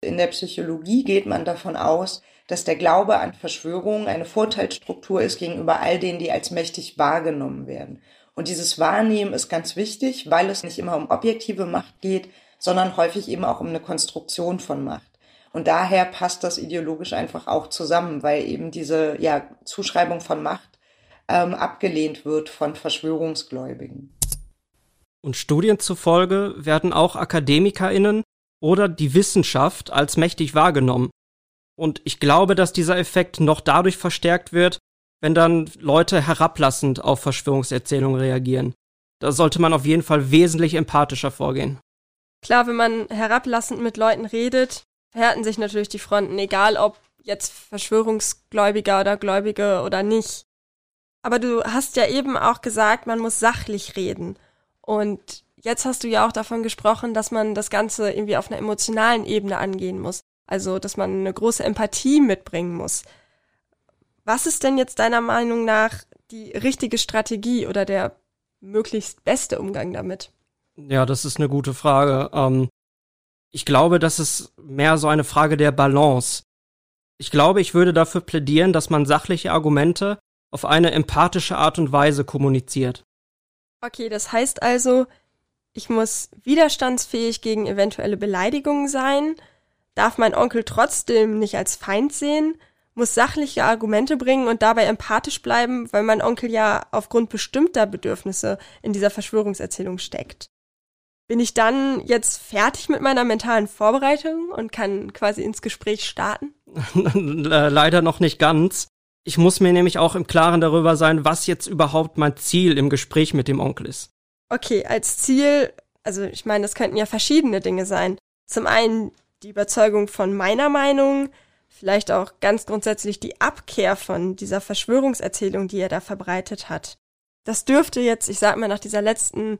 In der Psychologie geht man davon aus, dass der Glaube an Verschwörungen eine Vorteilsstruktur ist gegenüber all denen, die als mächtig wahrgenommen werden. Und dieses Wahrnehmen ist ganz wichtig, weil es nicht immer um objektive Macht geht, sondern häufig eben auch um eine Konstruktion von Macht. Und daher passt das ideologisch einfach auch zusammen, weil eben diese ja, Zuschreibung von Macht ähm, abgelehnt wird von Verschwörungsgläubigen. Und Studien zufolge werden auch AkademikerInnen oder die Wissenschaft als mächtig wahrgenommen. Und ich glaube, dass dieser Effekt noch dadurch verstärkt wird, wenn dann Leute herablassend auf Verschwörungserzählungen reagieren. Da sollte man auf jeden Fall wesentlich empathischer vorgehen. Klar, wenn man herablassend mit Leuten redet, verhärten sich natürlich die Fronten, egal ob jetzt Verschwörungsgläubiger oder Gläubige oder nicht. Aber du hast ja eben auch gesagt, man muss sachlich reden. Und jetzt hast du ja auch davon gesprochen, dass man das Ganze irgendwie auf einer emotionalen Ebene angehen muss. Also, dass man eine große Empathie mitbringen muss. Was ist denn jetzt deiner Meinung nach die richtige Strategie oder der möglichst beste Umgang damit? Ja, das ist eine gute Frage. Ähm, ich glaube, das ist mehr so eine Frage der Balance. Ich glaube, ich würde dafür plädieren, dass man sachliche Argumente auf eine empathische Art und Weise kommuniziert. Okay, das heißt also, ich muss widerstandsfähig gegen eventuelle Beleidigungen sein, darf mein Onkel trotzdem nicht als Feind sehen muss sachliche Argumente bringen und dabei empathisch bleiben, weil mein Onkel ja aufgrund bestimmter Bedürfnisse in dieser Verschwörungserzählung steckt. Bin ich dann jetzt fertig mit meiner mentalen Vorbereitung und kann quasi ins Gespräch starten? [LAUGHS] Leider noch nicht ganz. Ich muss mir nämlich auch im Klaren darüber sein, was jetzt überhaupt mein Ziel im Gespräch mit dem Onkel ist. Okay, als Ziel Also ich meine, das könnten ja verschiedene Dinge sein. Zum einen die Überzeugung von meiner Meinung, vielleicht auch ganz grundsätzlich die Abkehr von dieser Verschwörungserzählung, die er da verbreitet hat. Das dürfte jetzt, ich sag mal, nach dieser letzten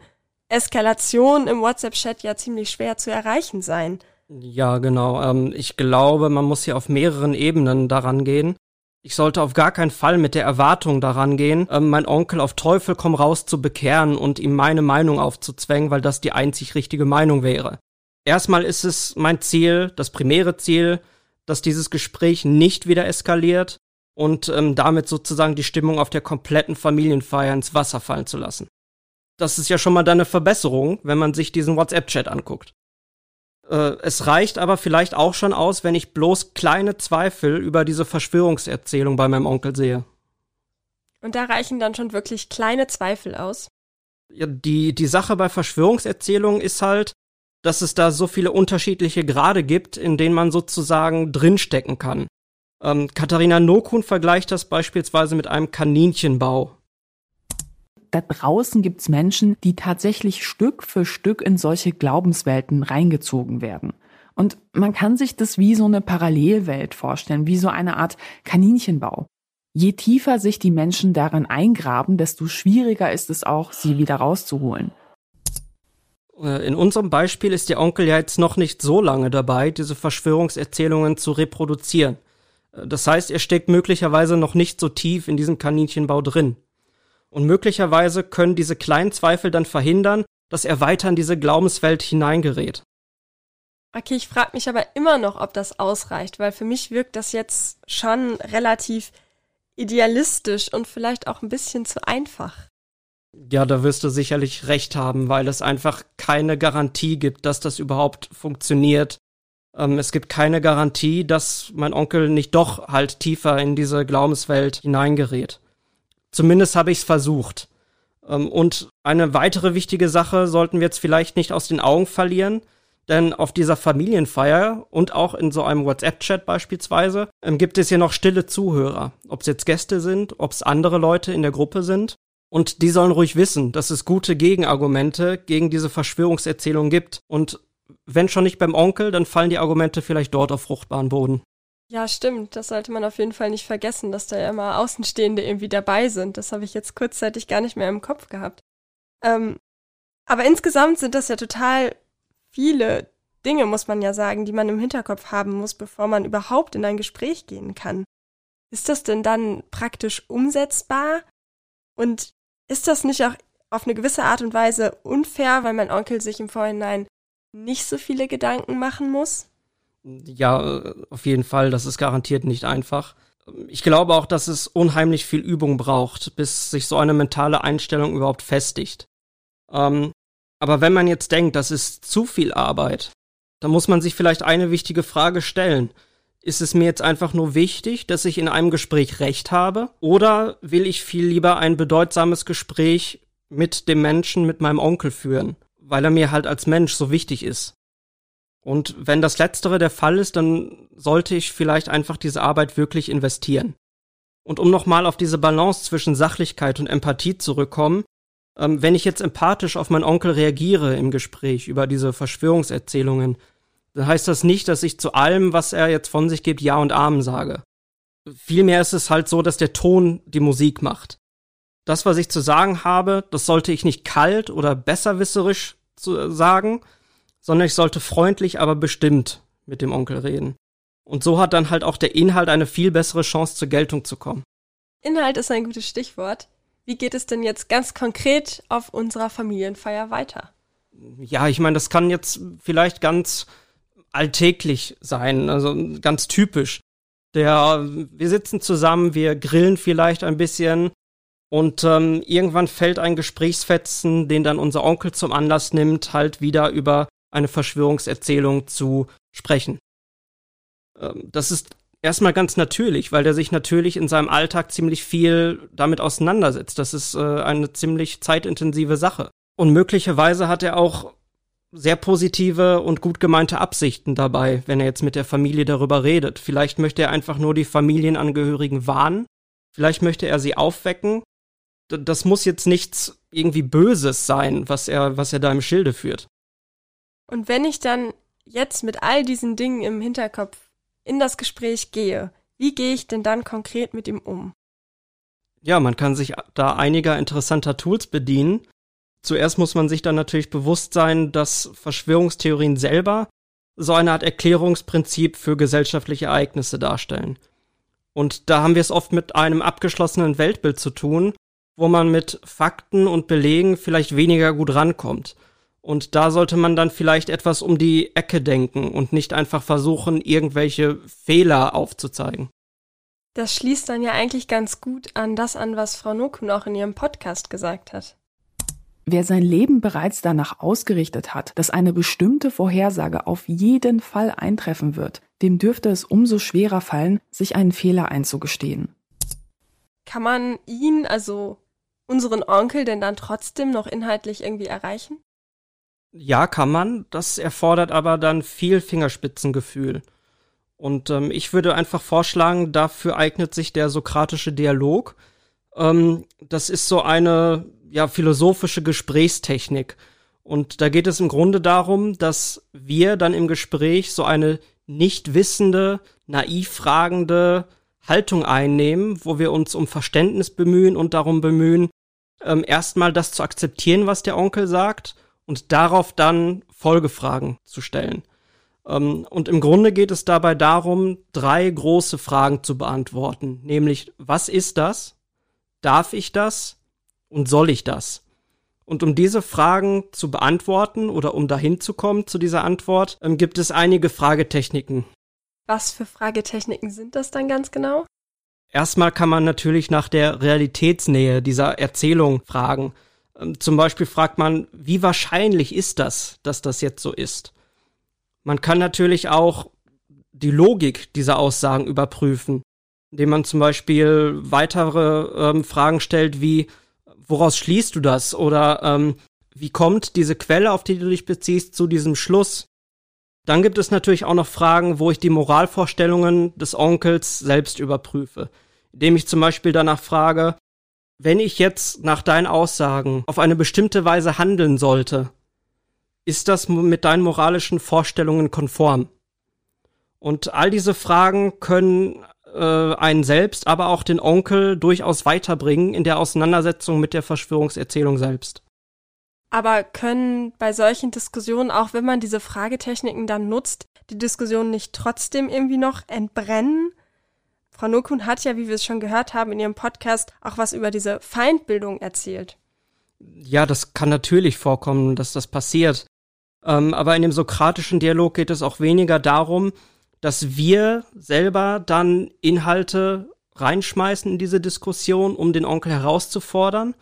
Eskalation im WhatsApp-Chat ja ziemlich schwer zu erreichen sein. Ja, genau. Ähm, ich glaube, man muss hier auf mehreren Ebenen daran gehen. Ich sollte auf gar keinen Fall mit der Erwartung daran gehen, ähm, mein Onkel auf Teufel komm raus zu bekehren und ihm meine Meinung aufzuzwängen, weil das die einzig richtige Meinung wäre. Erstmal ist es mein Ziel, das primäre Ziel, dass dieses Gespräch nicht wieder eskaliert und ähm, damit sozusagen die Stimmung auf der kompletten Familienfeier ins Wasser fallen zu lassen. Das ist ja schon mal eine Verbesserung, wenn man sich diesen WhatsApp-Chat anguckt. Äh, es reicht aber vielleicht auch schon aus, wenn ich bloß kleine Zweifel über diese Verschwörungserzählung bei meinem Onkel sehe. Und da reichen dann schon wirklich kleine Zweifel aus? Ja, die, die Sache bei Verschwörungserzählungen ist halt, dass es da so viele unterschiedliche Grade gibt, in denen man sozusagen drinstecken kann. Ähm, Katharina Nokun vergleicht das beispielsweise mit einem Kaninchenbau. Da draußen gibt's Menschen, die tatsächlich Stück für Stück in solche Glaubenswelten reingezogen werden. Und man kann sich das wie so eine Parallelwelt vorstellen, wie so eine Art Kaninchenbau. Je tiefer sich die Menschen darin eingraben, desto schwieriger ist es auch, sie wieder rauszuholen. Äh, in unserem Beispiel ist der Onkel ja jetzt noch nicht so lange dabei, diese Verschwörungserzählungen zu reproduzieren. Äh, das heißt, er steckt möglicherweise noch nicht so tief in diesem Kaninchenbau drin. Und möglicherweise können diese kleinen Zweifel dann verhindern, dass er weiter in diese Glaubenswelt hineingerät. Okay, ich frage mich aber immer noch, ob das ausreicht, weil für mich wirkt das jetzt schon relativ idealistisch und vielleicht auch ein bisschen zu einfach. Ja, da wirst du sicherlich recht haben, weil es einfach keine Garantie gibt, dass das überhaupt funktioniert. Ähm, es gibt keine Garantie, dass mein Onkel nicht doch halt tiefer in diese Glaubenswelt hineingerät. Zumindest habe ich es versucht. Ähm, und eine weitere wichtige Sache sollten wir jetzt vielleicht nicht aus den Augen verlieren, denn auf dieser Familienfeier und auch in so einem WhatsApp-Chat beispielsweise ähm, gibt es hier noch stille Zuhörer. Ob es jetzt Gäste sind, ob es andere Leute in der Gruppe sind. Und die sollen ruhig wissen, dass es gute Gegenargumente gegen diese Verschwörungserzählung gibt. Und wenn schon nicht beim Onkel, dann fallen die Argumente vielleicht dort auf fruchtbaren Boden. Ja, stimmt. Das sollte man auf jeden Fall nicht vergessen, dass da ja immer Außenstehende irgendwie dabei sind. Das habe ich jetzt kurzzeitig gar nicht mehr im Kopf gehabt. Ähm, aber insgesamt sind das ja total viele Dinge, muss man ja sagen, die man im Hinterkopf haben muss, bevor man überhaupt in ein Gespräch gehen kann. Ist das denn dann praktisch umsetzbar? Und ist das nicht auch auf eine gewisse Art und Weise unfair, weil mein Onkel sich im Vorhinein nicht so viele Gedanken machen muss? Ja, auf jeden Fall, das ist garantiert nicht einfach. Ich glaube auch, dass es unheimlich viel Übung braucht, bis sich so eine mentale Einstellung überhaupt festigt. Ähm, aber wenn man jetzt denkt, das ist zu viel Arbeit, dann muss man sich vielleicht eine wichtige Frage stellen ist es mir jetzt einfach nur wichtig, dass ich in einem Gespräch Recht habe? Oder will ich viel lieber ein bedeutsames Gespräch mit dem Menschen, mit meinem Onkel führen, weil er mir halt als Mensch so wichtig ist? Und wenn das Letztere der Fall ist, dann sollte ich vielleicht einfach diese Arbeit wirklich investieren. Und um nochmal auf diese Balance zwischen Sachlichkeit und Empathie zurückkommen, ähm, wenn ich jetzt empathisch auf meinen Onkel reagiere im Gespräch über diese Verschwörungserzählungen, heißt das nicht, dass ich zu allem, was er jetzt von sich gibt, Ja und Amen sage. Vielmehr ist es halt so, dass der Ton die Musik macht. Das, was ich zu sagen habe, das sollte ich nicht kalt oder besserwisserisch zu sagen, sondern ich sollte freundlich, aber bestimmt mit dem Onkel reden. Und so hat dann halt auch der Inhalt eine viel bessere Chance zur Geltung zu kommen. Inhalt ist ein gutes Stichwort. Wie geht es denn jetzt ganz konkret auf unserer Familienfeier weiter? Ja, ich meine, das kann jetzt vielleicht ganz alltäglich sein, also ganz typisch. Der, wir sitzen zusammen, wir grillen vielleicht ein bisschen und ähm, irgendwann fällt ein Gesprächsfetzen, den dann unser Onkel zum Anlass nimmt, halt wieder über eine Verschwörungserzählung zu sprechen. Ähm, das ist erstmal ganz natürlich, weil der sich natürlich in seinem Alltag ziemlich viel damit auseinandersetzt. Das ist äh, eine ziemlich zeitintensive Sache. Und möglicherweise hat er auch sehr positive und gut gemeinte Absichten dabei, wenn er jetzt mit der Familie darüber redet. Vielleicht möchte er einfach nur die Familienangehörigen warnen. Vielleicht möchte er sie aufwecken. Das muss jetzt nichts irgendwie Böses sein, was er, was er da im Schilde führt. Und wenn ich dann jetzt mit all diesen Dingen im Hinterkopf in das Gespräch gehe, wie gehe ich denn dann konkret mit ihm um? Ja, man kann sich da einiger interessanter Tools bedienen. Zuerst muss man sich dann natürlich bewusst sein, dass Verschwörungstheorien selber so eine Art Erklärungsprinzip für gesellschaftliche Ereignisse darstellen. Und da haben wir es oft mit einem abgeschlossenen Weltbild zu tun, wo man mit Fakten und Belegen vielleicht weniger gut rankommt. Und da sollte man dann vielleicht etwas um die Ecke denken und nicht einfach versuchen, irgendwelche Fehler aufzuzeigen. Das schließt dann ja eigentlich ganz gut an das an, was Frau Nokun auch in ihrem Podcast gesagt hat. Wer sein Leben bereits danach ausgerichtet hat, dass eine bestimmte Vorhersage auf jeden Fall eintreffen wird, dem dürfte es umso schwerer fallen, sich einen Fehler einzugestehen. Kann man ihn, also unseren Onkel, denn dann trotzdem noch inhaltlich irgendwie erreichen? Ja, kann man. Das erfordert aber dann viel Fingerspitzengefühl. Und ähm, ich würde einfach vorschlagen, dafür eignet sich der sokratische Dialog. Ähm, das ist so eine ja philosophische Gesprächstechnik. Und da geht es im Grunde darum, dass wir dann im Gespräch so eine nicht wissende, naiv fragende Haltung einnehmen, wo wir uns um Verständnis bemühen und darum bemühen, ähm, erstmal das zu akzeptieren, was der Onkel sagt und darauf dann Folgefragen zu stellen. Ähm, und im Grunde geht es dabei darum, drei große Fragen zu beantworten, nämlich was ist das? Darf ich das? Und soll ich das? Und um diese Fragen zu beantworten oder um dahin zu kommen zu dieser Antwort, ähm, gibt es einige Fragetechniken. Was für Fragetechniken sind das dann ganz genau? Erstmal kann man natürlich nach der Realitätsnähe dieser Erzählung fragen. Ähm, zum Beispiel fragt man, wie wahrscheinlich ist das, dass das jetzt so ist? Man kann natürlich auch die Logik dieser Aussagen überprüfen, indem man zum Beispiel weitere ähm, Fragen stellt wie, woraus schließt du das? Oder ähm, wie kommt diese Quelle, auf die du dich beziehst, zu diesem Schluss? Dann gibt es natürlich auch noch Fragen, wo ich die Moralvorstellungen des Onkels selbst überprüfe, indem ich zum Beispiel danach frage, wenn ich jetzt nach deinen Aussagen auf eine bestimmte Weise handeln sollte, ist das mit deinen moralischen Vorstellungen konform? Und all diese Fragen können äh, einen selbst, aber auch den Onkel durchaus weiterbringen in der Auseinandersetzung mit der Verschwörungserzählung selbst. Aber können bei solchen Diskussionen, auch wenn man diese Fragetechniken dann nutzt, die Diskussionen nicht trotzdem irgendwie noch entbrennen? Frau Nokun hat ja, wie wir es schon gehört haben, in ihrem Podcast auch was über diese Feindbildung erzählt. Ja, das kann natürlich vorkommen, dass das passiert. Ähm, aber in dem sokratischen Dialog geht es auch weniger darum, dass wir selber dann Inhalte reinschmeißen in diese Diskussion, um den Onkel herauszufordern,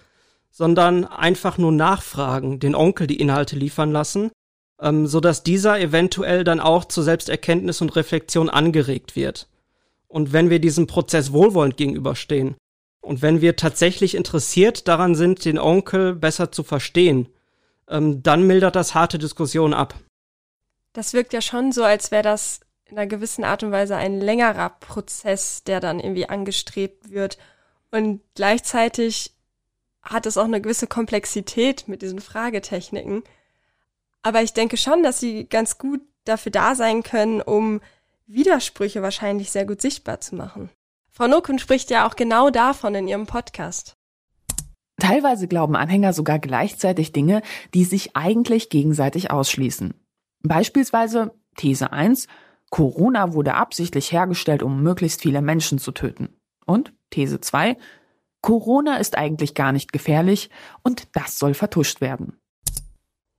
sondern einfach nur nachfragen, den Onkel die Inhalte liefern lassen, ähm, so dass dieser eventuell dann auch zur Selbsterkenntnis und Reflexion angeregt wird. Und wenn wir diesem Prozess wohlwollend gegenüberstehen und wenn wir tatsächlich interessiert daran sind, den Onkel besser zu verstehen, ähm, dann mildert das harte Diskussionen ab. Das wirkt ja schon so, als wäre das in einer gewissen Art und Weise ein längerer Prozess, der dann irgendwie angestrebt wird. Und gleichzeitig hat es auch eine gewisse Komplexität mit diesen Fragetechniken. Aber ich denke schon, dass sie ganz gut dafür da sein können, um Widersprüche wahrscheinlich sehr gut sichtbar zu machen. Frau Nokun spricht ja auch genau davon in ihrem Podcast. Teilweise glauben Anhänger sogar gleichzeitig Dinge, die sich eigentlich gegenseitig ausschließen. Beispielsweise These 1, Corona wurde absichtlich hergestellt, um möglichst viele Menschen zu töten. Und These 2, Corona ist eigentlich gar nicht gefährlich und das soll vertuscht werden.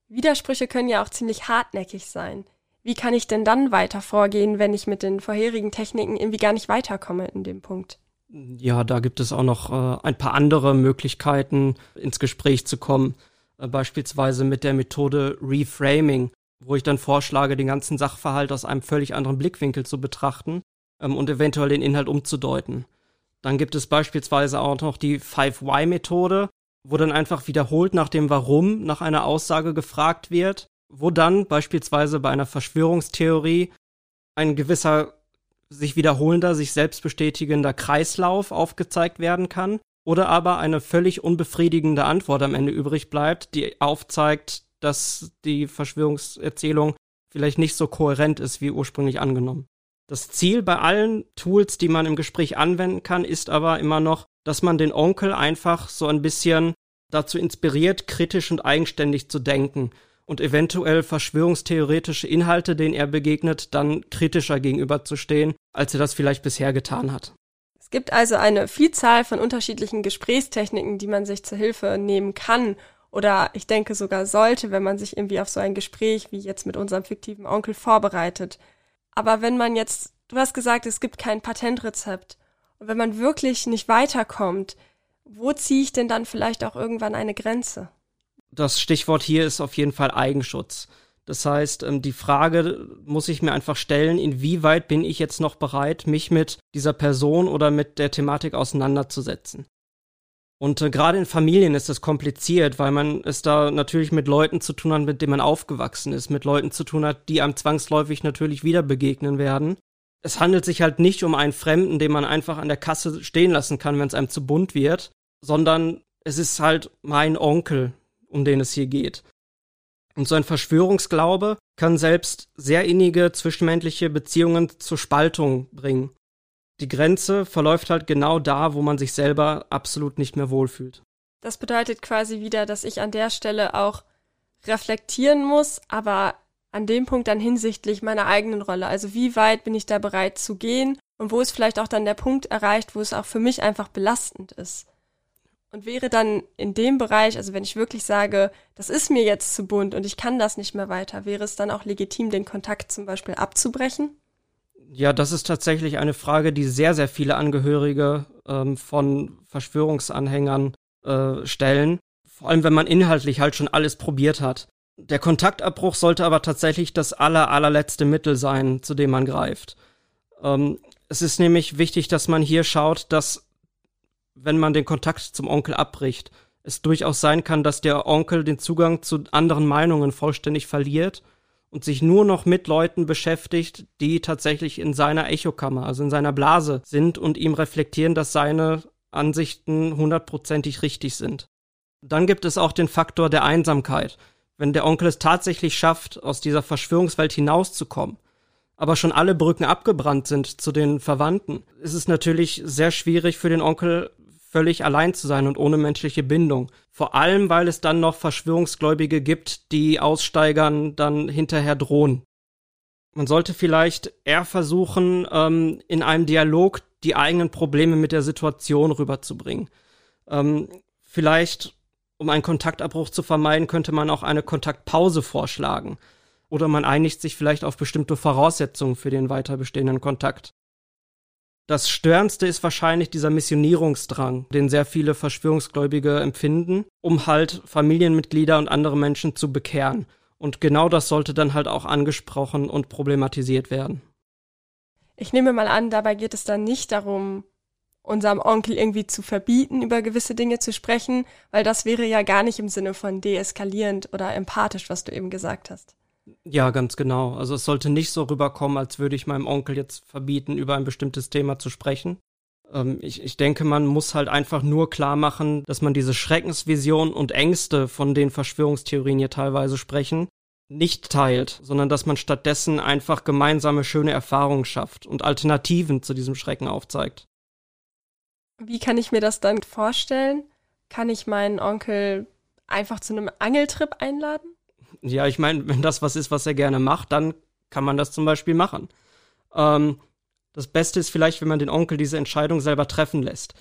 Widersprüche können ja auch ziemlich hartnäckig sein. Wie kann ich denn dann weiter vorgehen, wenn ich mit den vorherigen Techniken irgendwie gar nicht weiterkomme in dem Punkt? Ja, da gibt es auch noch äh, ein paar andere Möglichkeiten, ins Gespräch zu kommen. Äh, beispielsweise mit der Methode Reframing, wo ich dann vorschlage, den ganzen Sachverhalt aus einem völlig anderen Blickwinkel zu betrachten ähm, und eventuell den Inhalt umzudeuten. Dann gibt es beispielsweise auch noch die 5Y-Methode, wo dann einfach wiederholt nach dem Warum nach einer Aussage gefragt wird, wo dann beispielsweise bei einer Verschwörungstheorie ein gewisser sich wiederholender, sich selbst bestätigender Kreislauf aufgezeigt werden kann oder aber eine völlig unbefriedigende Antwort am Ende übrig bleibt, die aufzeigt, dass die Verschwörungserzählung vielleicht nicht so kohärent ist wie ursprünglich angenommen. Das Ziel bei allen Tools, die man im Gespräch anwenden kann, ist aber immer noch, dass man den Onkel einfach so ein bisschen dazu inspiriert, kritisch und eigenständig zu denken und eventuell verschwörungstheoretische Inhalte, denen er begegnet, dann kritischer gegenüberzustehen, als er das vielleicht bisher getan hat. Es gibt also eine Vielzahl von unterschiedlichen Gesprächstechniken, die man sich zur Hilfe nehmen kann oder ich denke sogar sollte, wenn man sich irgendwie auf so ein Gespräch wie jetzt mit unserem fiktiven Onkel vorbereitet. Aber wenn man jetzt, du hast gesagt, es gibt kein Patentrezept. Und wenn man wirklich nicht weiterkommt, wo ziehe ich denn dann vielleicht auch irgendwann eine Grenze? Das Stichwort hier ist auf jeden Fall Eigenschutz. Das heißt, ähm, die Frage muss ich mir einfach stellen, inwieweit bin ich jetzt noch bereit, mich mit dieser Person oder mit der Thematik auseinanderzusetzen. Und äh, gerade in Familien ist das kompliziert, weil man es da natürlich mit Leuten zu tun hat, mit denen man aufgewachsen ist, mit Leuten zu tun hat, die einem zwangsläufig natürlich wieder begegnen werden. Es handelt sich halt nicht um einen Fremden, den man einfach an der Kasse stehen lassen kann, wenn es einem zu bunt wird, sondern es ist halt mein Onkel, um den es hier geht. Und so ein Verschwörungsglaube kann selbst sehr innige zwischenmenschliche Beziehungen zur Spaltung bringen. Die Grenze verläuft halt genau da, wo man sich selber absolut nicht mehr wohlfühlt. Das bedeutet quasi wieder, dass ich an der Stelle auch reflektieren muss, aber an dem Punkt dann hinsichtlich meiner eigenen Rolle. Also wie weit bin ich da bereit zu gehen und wo ist vielleicht auch dann der Punkt erreicht, wo es auch für mich einfach belastend ist. Und wäre dann in dem Bereich, also wenn ich wirklich sage, das ist mir jetzt zu bunt und ich kann das nicht mehr weiter, wäre es dann auch legitim, den Kontakt zum Beispiel abzubrechen? Ja, das ist tatsächlich eine Frage, die sehr, sehr viele Angehörige ähm, von Verschwörungsanhängern äh, stellen. Vor allem, wenn man inhaltlich halt schon alles probiert hat. Der Kontaktabbruch sollte aber tatsächlich das aller, allerletzte Mittel sein, zu dem man greift. Ähm, es ist nämlich wichtig, dass man hier schaut, dass wenn man den Kontakt zum Onkel abbricht, es durchaus sein kann, dass der Onkel den Zugang zu anderen Meinungen vollständig verliert und sich nur noch mit Leuten beschäftigt, die tatsächlich in seiner Echokammer, also in seiner Blase sind und ihm reflektieren, dass seine Ansichten hundertprozentig richtig sind. Dann gibt es auch den Faktor der Einsamkeit. Wenn der Onkel es tatsächlich schafft, aus dieser Verschwörungswelt hinauszukommen, aber schon alle Brücken abgebrannt sind zu den Verwandten, ist es natürlich sehr schwierig für den Onkel völlig allein zu sein und ohne menschliche Bindung. Vor allem, weil es dann noch Verschwörungsgläubige gibt, die Aussteigern dann hinterher drohen. Man sollte vielleicht eher versuchen, ähm, in einem Dialog die eigenen Probleme mit der Situation rüberzubringen. Ähm, vielleicht, um einen Kontaktabbruch zu vermeiden, könnte man auch eine Kontaktpause vorschlagen. Oder man einigt sich vielleicht auf bestimmte Voraussetzungen für den weiter bestehenden Kontakt. Das Störendste ist wahrscheinlich dieser Missionierungsdrang, den sehr viele Verschwörungsgläubige empfinden, um halt Familienmitglieder und andere Menschen zu bekehren. Und genau das sollte dann halt auch angesprochen und problematisiert werden. Ich nehme mal an, dabei geht es dann nicht darum, unserem Onkel irgendwie zu verbieten, über gewisse Dinge zu sprechen, weil das wäre ja gar nicht im Sinne von deeskalierend oder empathisch, was du eben gesagt hast. Ja, ganz genau. Also es sollte nicht so rüberkommen, als würde ich meinem Onkel jetzt verbieten, über ein bestimmtes Thema zu sprechen. Ähm, ich, ich denke, man muss halt einfach nur klar machen, dass man diese Schreckensvision und Ängste, von denen Verschwörungstheorien hier teilweise sprechen, nicht teilt, sondern dass man stattdessen einfach gemeinsame schöne Erfahrungen schafft und Alternativen zu diesem Schrecken aufzeigt. Wie kann ich mir das dann vorstellen? Kann ich meinen Onkel einfach zu einem Angeltrip einladen? Ja, ich meine, wenn das was ist, was er gerne macht, dann kann man das zum Beispiel machen. Ähm, das Beste ist vielleicht, wenn man den Onkel diese Entscheidung selber treffen lässt.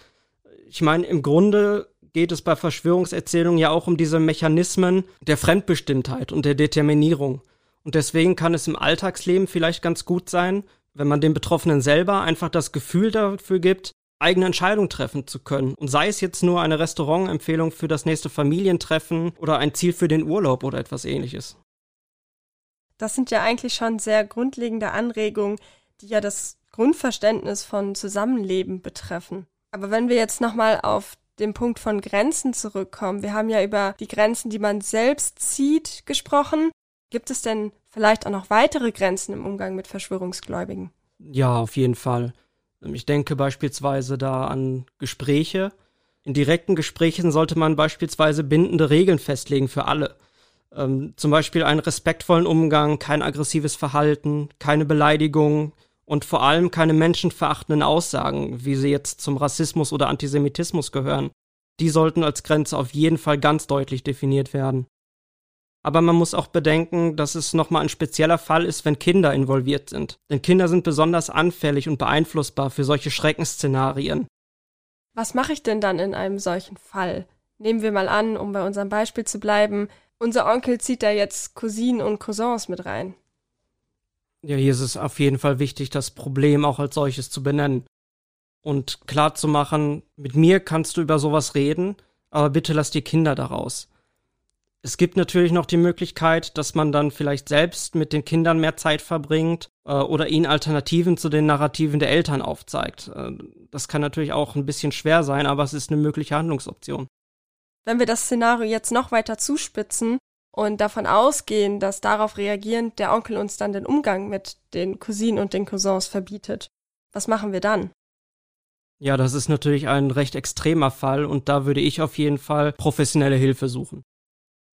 Ich meine, im Grunde geht es bei Verschwörungserzählungen ja auch um diese Mechanismen der Fremdbestimmtheit und der Determinierung. Und deswegen kann es im Alltagsleben vielleicht ganz gut sein, wenn man den Betroffenen selber einfach das Gefühl dafür gibt, eigene Entscheidung treffen zu können. Und sei es jetzt nur eine Restaurantempfehlung für das nächste Familientreffen oder ein Ziel für den Urlaub oder etwas ähnliches. Das sind ja eigentlich schon sehr grundlegende Anregungen, die ja das Grundverständnis von Zusammenleben betreffen. Aber wenn wir jetzt nochmal auf den Punkt von Grenzen zurückkommen, wir haben ja über die Grenzen, die man selbst zieht, gesprochen. Gibt es denn vielleicht auch noch weitere Grenzen im Umgang mit Verschwörungsgläubigen? Ja, auf jeden Fall. Ich denke beispielsweise da an Gespräche. In direkten Gesprächen sollte man beispielsweise bindende Regeln festlegen für alle. Ähm, zum Beispiel einen respektvollen Umgang, kein aggressives Verhalten, keine Beleidigung und vor allem keine menschenverachtenden Aussagen, wie sie jetzt zum Rassismus oder Antisemitismus gehören. Die sollten als Grenze auf jeden Fall ganz deutlich definiert werden. Aber man muss auch bedenken, dass es nochmal ein spezieller Fall ist, wenn Kinder involviert sind. Denn Kinder sind besonders anfällig und beeinflussbar für solche Schreckensszenarien. Was mache ich denn dann in einem solchen Fall? Nehmen wir mal an, um bei unserem Beispiel zu bleiben, unser Onkel zieht da jetzt Cousinen und Cousins mit rein. Ja, hier ist es auf jeden Fall wichtig, das Problem auch als solches zu benennen. Und klar zu machen, mit mir kannst du über sowas reden, aber bitte lass die Kinder daraus. Es gibt natürlich noch die Möglichkeit, dass man dann vielleicht selbst mit den Kindern mehr Zeit verbringt äh, oder ihnen Alternativen zu den Narrativen der Eltern aufzeigt. Äh, das kann natürlich auch ein bisschen schwer sein, aber es ist eine mögliche Handlungsoption. Wenn wir das Szenario jetzt noch weiter zuspitzen und davon ausgehen, dass darauf reagierend der Onkel uns dann den Umgang mit den Cousinen und den Cousins verbietet, was machen wir dann? Ja, das ist natürlich ein recht extremer Fall und da würde ich auf jeden Fall professionelle Hilfe suchen.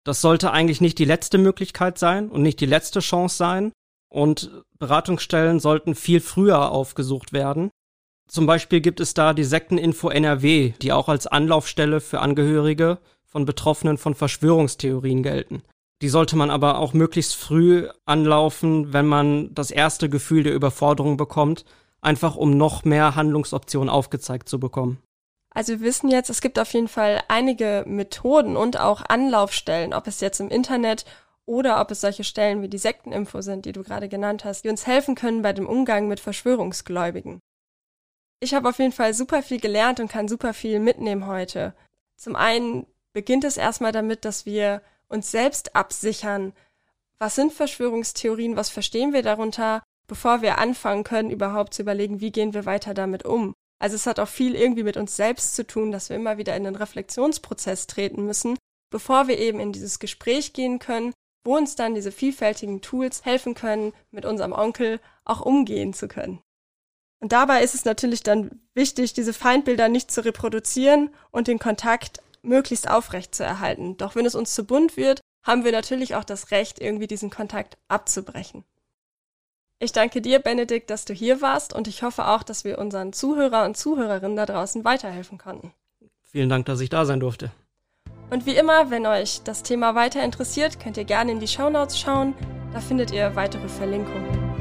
Das sollte eigentlich nicht die letzte Möglichkeit sein und nicht die letzte Chance sein. Und Beratungsstellen sollten viel früher aufgesucht werden. Zum Beispiel gibt es da die Sekteninfo NRW, die auch als Anlaufstelle für Angehörige von Betroffenen von Verschwörungstheorien gelten. Die sollte man aber auch möglichst früh anlaufen, wenn man das erste Gefühl der Überforderung bekommt, einfach um noch mehr Handlungsoptionen aufgezeigt zu bekommen. Also wir wissen jetzt, es gibt auf jeden Fall einige Methoden und auch Anlaufstellen, ob es jetzt im Internet oder ob es solche Stellen wie die Sekteninfo sind, die du gerade genannt hast, die uns helfen können bei dem Umgang mit Verschwörungsgläubigen. Ich habe auf jeden Fall super viel gelernt und kann super viel mitnehmen heute. Zum einen beginnt es erstmal damit, dass wir uns selbst absichern. Was sind Verschwörungstheorien? Was verstehen wir darunter? Bevor wir anfangen können, überhaupt zu überlegen, wie gehen wir weiter damit um. Also es hat auch viel irgendwie mit uns selbst zu tun, dass wir immer wieder in den Reflexionsprozess treten müssen, bevor wir eben in dieses Gespräch gehen können, wo uns dann diese vielfältigen Tools helfen können, mit unserem Onkel auch umgehen zu können. Und dabei ist es natürlich dann wichtig, diese Feindbilder nicht zu reproduzieren und den Kontakt möglichst aufrecht zu erhalten. Doch wenn es uns zu bunt wird, haben wir natürlich auch das Recht, irgendwie diesen Kontakt abzubrechen. Ich danke dir, Benedikt, dass du hier warst und ich hoffe auch, dass wir unseren Zuhörer und Zuhörerinnen da draußen weiterhelfen konnten. Vielen Dank, dass ich da sein durfte. Und wie immer, wenn euch das Thema weiter interessiert, könnt ihr gerne in die Shownotes schauen. Da findet ihr weitere Verlinkungen.